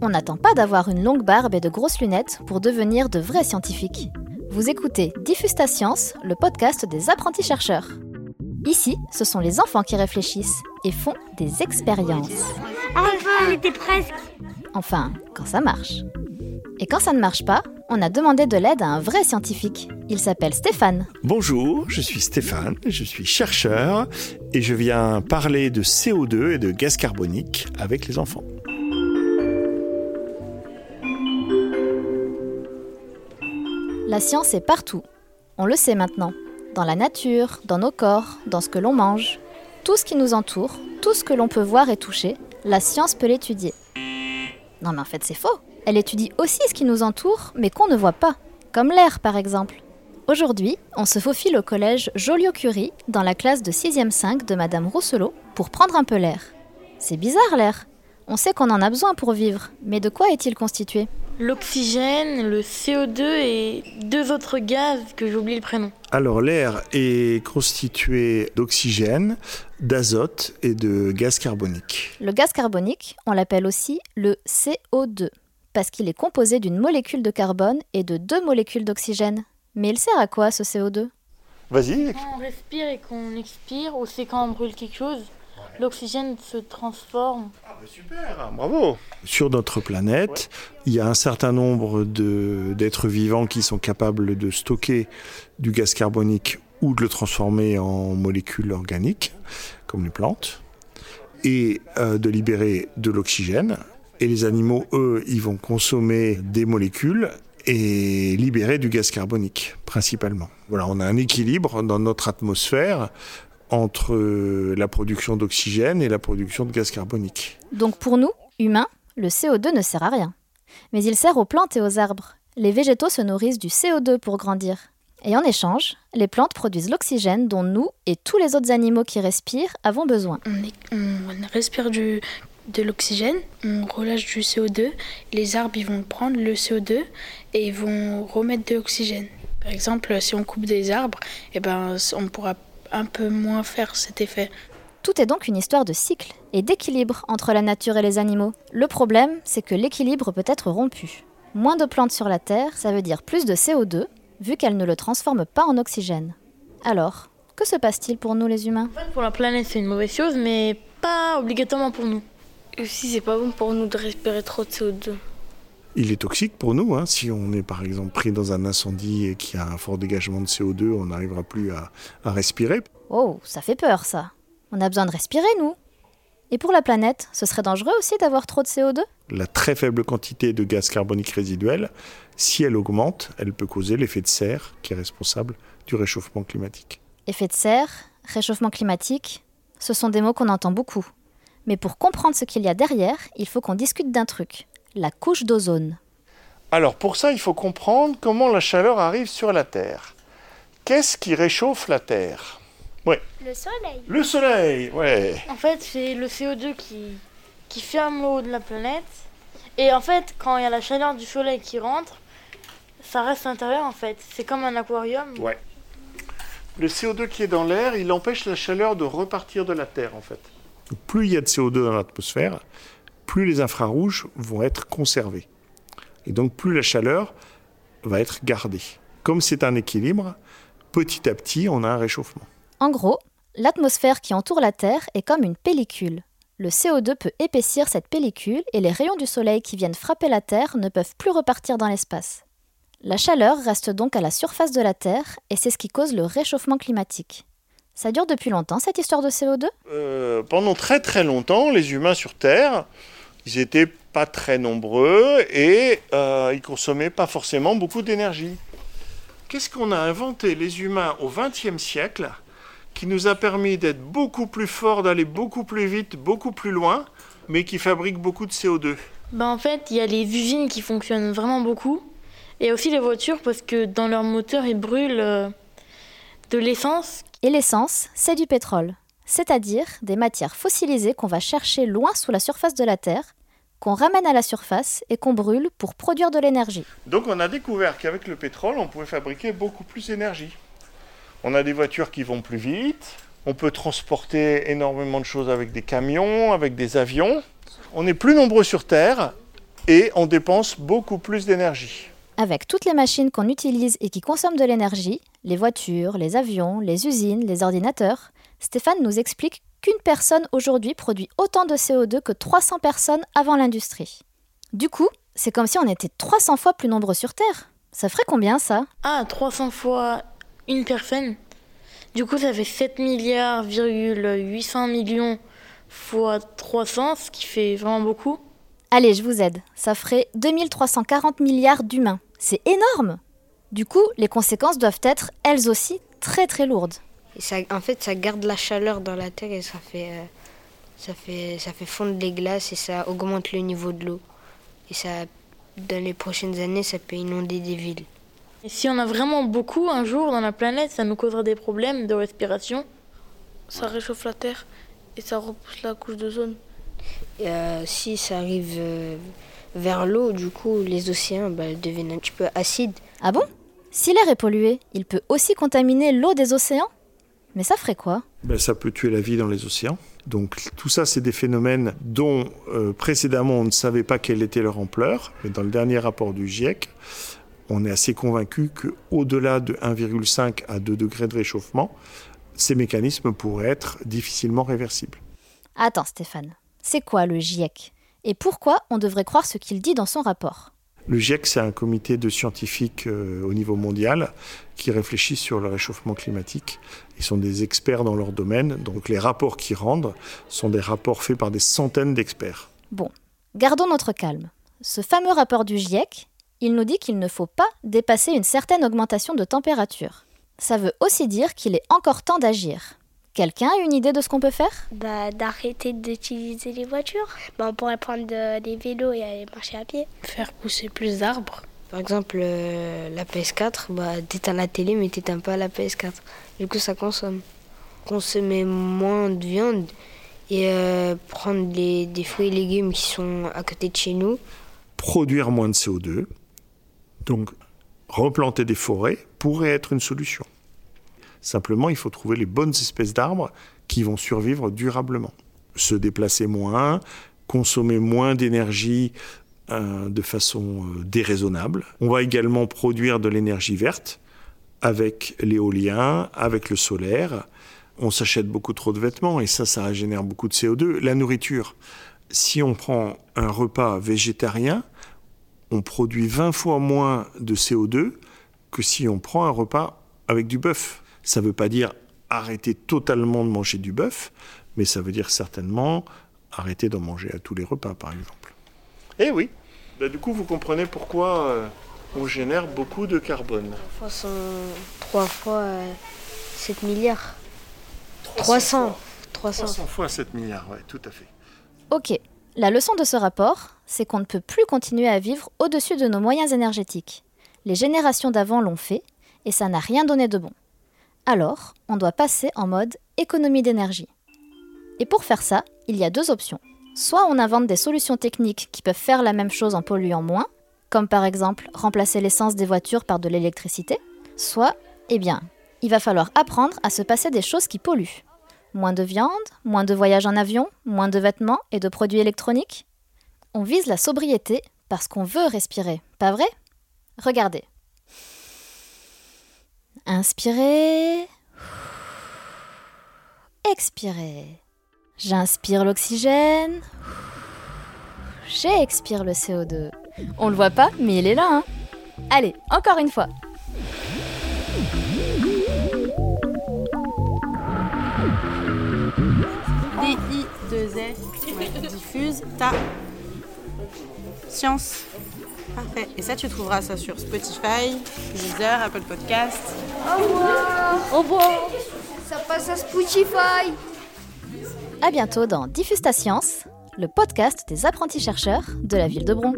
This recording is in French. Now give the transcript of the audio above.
On n'attend pas d'avoir une longue barbe et de grosses lunettes pour devenir de vrais scientifiques. Vous écoutez Diffuse ta science, le podcast des apprentis chercheurs. Ici, ce sont les enfants qui réfléchissent et font des expériences. Enfin, on était presque. Enfin, quand ça marche. Et quand ça ne marche pas, on a demandé de l'aide à un vrai scientifique. Il s'appelle Stéphane. Bonjour, je suis Stéphane, je suis chercheur et je viens parler de CO2 et de gaz carbonique avec les enfants. La science est partout. On le sait maintenant. Dans la nature, dans nos corps, dans ce que l'on mange. Tout ce qui nous entoure, tout ce que l'on peut voir et toucher, la science peut l'étudier. Non mais en fait c'est faux. Elle étudie aussi ce qui nous entoure, mais qu'on ne voit pas. Comme l'air par exemple. Aujourd'hui, on se faufile au collège Joliot-Curie, dans la classe de 6e 5 de Madame Rousselot, pour prendre un peu l'air. C'est bizarre l'air. On sait qu'on en a besoin pour vivre, mais de quoi est-il constitué? L'oxygène, le CO2 et deux autres gaz que j'ai oublié le prénom. Alors l'air est constitué d'oxygène, d'azote et de gaz carbonique. Le gaz carbonique, on l'appelle aussi le CO2, parce qu'il est composé d'une molécule de carbone et de deux molécules d'oxygène. Mais il sert à quoi ce CO2 Vas-y. Quand on respire et qu'on expire, ou c'est quand on brûle quelque chose, l'oxygène se transforme. Super, bravo. Sur notre planète, il y a un certain nombre d'êtres vivants qui sont capables de stocker du gaz carbonique ou de le transformer en molécules organiques, comme les plantes, et euh, de libérer de l'oxygène. Et les animaux, eux, ils vont consommer des molécules et libérer du gaz carbonique, principalement. Voilà, on a un équilibre dans notre atmosphère entre euh, la production d'oxygène et la production de gaz carbonique. Donc pour nous, humains, le CO2 ne sert à rien. Mais il sert aux plantes et aux arbres. Les végétaux se nourrissent du CO2 pour grandir. Et en échange, les plantes produisent l'oxygène dont nous et tous les autres animaux qui respirent avons besoin. On, est- on respire du, de l'oxygène, on relâche du CO2, les arbres ils vont prendre le CO2 et ils vont remettre de l'oxygène. Par exemple, si on coupe des arbres, eh ben, on pourra un peu moins faire cet effet. Tout est donc une histoire de cycle et d'équilibre entre la nature et les animaux. Le problème, c'est que l'équilibre peut être rompu. Moins de plantes sur la Terre, ça veut dire plus de CO2, vu qu'elles ne le transforment pas en oxygène. Alors, que se passe-t-il pour nous les humains? Pour la planète, c'est une mauvaise chose, mais pas obligatoirement pour nous. Et aussi, c'est pas bon pour nous de respirer trop de CO2. Il est toxique pour nous. hein. Si on est par exemple pris dans un incendie et qu'il y a un fort dégagement de CO2, on n'arrivera plus à, à respirer. Oh, ça fait peur ça. On a besoin de respirer, nous. Et pour la planète, ce serait dangereux aussi d'avoir trop de CO2 La très faible quantité de gaz carbonique résiduel, si elle augmente, elle peut causer l'effet de serre qui est responsable du réchauffement climatique. Effet de serre, réchauffement climatique, ce sont des mots qu'on entend beaucoup. Mais pour comprendre ce qu'il y a derrière, il faut qu'on discute d'un truc, la couche d'ozone. Alors pour ça, il faut comprendre comment la chaleur arrive sur la Terre. Qu'est-ce qui réchauffe la Terre? Le soleil. Le Soleil, ouais. En fait, c'est le CO2 qui, qui ferme l'eau de la planète. Et en fait, quand il y a la chaleur du soleil qui rentre, ça reste à l'intérieur en fait. C'est comme un aquarium. Ouais. Le CO2 qui est dans l'air, il empêche la chaleur de repartir de la Terre, en fait. Plus il y a de CO2 dans l'atmosphère, plus les infrarouges vont être conservés. Et donc plus la chaleur va être gardée. Comme c'est un équilibre, petit à petit, on a un réchauffement. En gros, l'atmosphère qui entoure la Terre est comme une pellicule. Le CO2 peut épaissir cette pellicule et les rayons du Soleil qui viennent frapper la Terre ne peuvent plus repartir dans l'espace. La chaleur reste donc à la surface de la Terre et c'est ce qui cause le réchauffement climatique. Ça dure depuis longtemps cette histoire de CO2 Euh, pendant très très longtemps, les humains sur Terre, ils étaient pas très nombreux et euh, ils consommaient pas forcément beaucoup d'énergie. Qu'est-ce qu'on a inventé les humains au XXe siècle qui nous a permis d'être beaucoup plus forts, d'aller beaucoup plus vite, beaucoup plus loin, mais qui fabrique beaucoup de CO2 Ben, en fait, il y a les usines qui fonctionnent vraiment beaucoup. Et aussi les voitures parce que dans leur moteur, ils brûlent euh, de l'essence. Et l'essence, c'est du pétrole, c'est-à-dire des matières fossilisées qu'on va chercher loin sous la surface de la Terre, qu'on ramène à la surface et qu'on brûle pour produire de l'énergie. Donc on a découvert qu'avec le pétrole, on pouvait fabriquer beaucoup plus d'énergie. On a des voitures qui vont plus vite, on peut transporter énormément de choses avec des camions, avec des avions. On est plus nombreux sur Terre et on dépense beaucoup plus d'énergie. Avec toutes les machines qu'on utilise et qui consomment de l'énergie, les voitures, les avions, les usines, les ordinateurs, Stéphane nous explique qu'une personne aujourd'hui produit autant de CO2 que 300 personnes avant l'industrie. Du coup, c'est comme si on était 300 fois plus nombreux sur Terre. Ça ferait combien ça? Ah, 300 fois une personne? Du coup, ça fait 7 milliards, 800 millions fois 300, ce qui fait vraiment beaucoup. Allez, je vous aide. Ça ferait 2340 milliards d'humains. C'est énorme Du coup, les conséquences doivent être, elles aussi, très très lourdes. ça, en fait, ça garde la chaleur dans la terre et ça fait, euh, ça fait, ça fait fondre les glaces et ça augmente le niveau de l'eau. Et ça, dans les prochaines années, ça peut inonder des villes. Et si on a vraiment beaucoup un jour dans la planète, ça nous causera des problèmes de respiration. Ça réchauffe la Terre et ça repousse la couche d'ozone. Euh, si ça arrive euh, vers l'eau, du coup, les océans bah, deviennent un petit peu acides. Ah bon? Si l'air est pollué, il peut aussi contaminer l'eau des océans? Mais ça ferait quoi? Ben, Ça peut tuer la vie dans les océans. Donc tout ça, c'est des phénomènes dont euh, précédemment on ne savait pas quelle était leur ampleur, mais dans le dernier rapport du GIEC, on est assez convaincu qu'au-delà de 1,5 à 2 degrés de réchauffement, ces mécanismes pourraient être difficilement réversibles. Attends Stéphane, c'est quoi le GIEC? Et pourquoi on devrait croire ce qu'il dit dans son rapport? Le GIEC, c'est un comité de scientifiques euh, au niveau mondial qui réfléchit sur le réchauffement climatique. Ils sont des experts dans leur domaine, donc les rapports qu'ils rendent sont des rapports faits par des centaines d'experts. Bon, gardons notre calme. Ce fameux rapport du GIEC, il nous dit qu'il ne faut pas dépasser une certaine augmentation de température. Ça veut aussi dire qu'il est encore temps d'agir. Quelqu'un a une idée de ce qu'on peut faire? Bah, D'arrêter d'utiliser les voitures. Bah, on pourrait prendre des vélos et aller marcher à pied. Faire pousser plus d'arbres. Par exemple, euh, la PS4, bah, t'éteins la télé mais t'éteins pas la PS4. Du coup, ça consomme. Consommer moins de viande et euh, prendre des fruits et légumes qui sont à côté de chez nous. Produire moins de CO2. Donc, replanter des forêts pourrait être une solution. Simplement, il faut trouver les bonnes espèces d'arbres qui vont survivre durablement. Se déplacer moins, consommer moins d'énergie euh, de façon euh, déraisonnable. On va également produire de l'énergie verte avec l'éolien, avec le solaire. On s'achète beaucoup trop de vêtements et ça, ça génère beaucoup de CO2. La nourriture, si on prend un repas végétarien, on produit 20 fois moins de CO2 que si on prend un repas avec du bœuf. Ça ne veut pas dire arrêter totalement de manger du bœuf, mais ça veut dire certainement arrêter d'en manger à tous les repas, par exemple. Eh oui, bah, du coup, vous comprenez pourquoi euh, on génère beaucoup de carbone. 3 fois 7 euh, milliards. 300. 300. 300 fois 7 milliards, oui, tout à fait. Ok, la leçon de ce rapport, c'est qu'on ne peut plus continuer à vivre au-dessus de nos moyens énergétiques. Les générations d'avant l'ont fait, et ça n'a rien donné de bon. Alors, on doit passer en mode économie d'énergie. Et pour faire ça, il y a deux options. Soit on invente des solutions techniques qui peuvent faire la même chose en polluant moins, comme par exemple remplacer l'essence des voitures par de l'électricité, soit, eh bien, il va falloir apprendre à se passer des choses qui polluent. Moins de viande, moins de voyages en avion, moins de vêtements et de produits électroniques. On vise la sobriété parce qu'on veut respirer, pas vrai? Regardez, Inspirez. Expirez. J'inspire l'oxygène. J'expire le CO2. On le voit pas, mais il est là. Hein. Allez, encore une fois. D-I-2-S, diffuse ta science. Parfait. Et ça, tu trouveras ça sur Spotify, Deezer, Apple Podcast. Au revoir. Au revoir. Ça passe à Spotify. À bientôt dans Diffuse ta science, le podcast des apprentis chercheurs de la ville de Bron.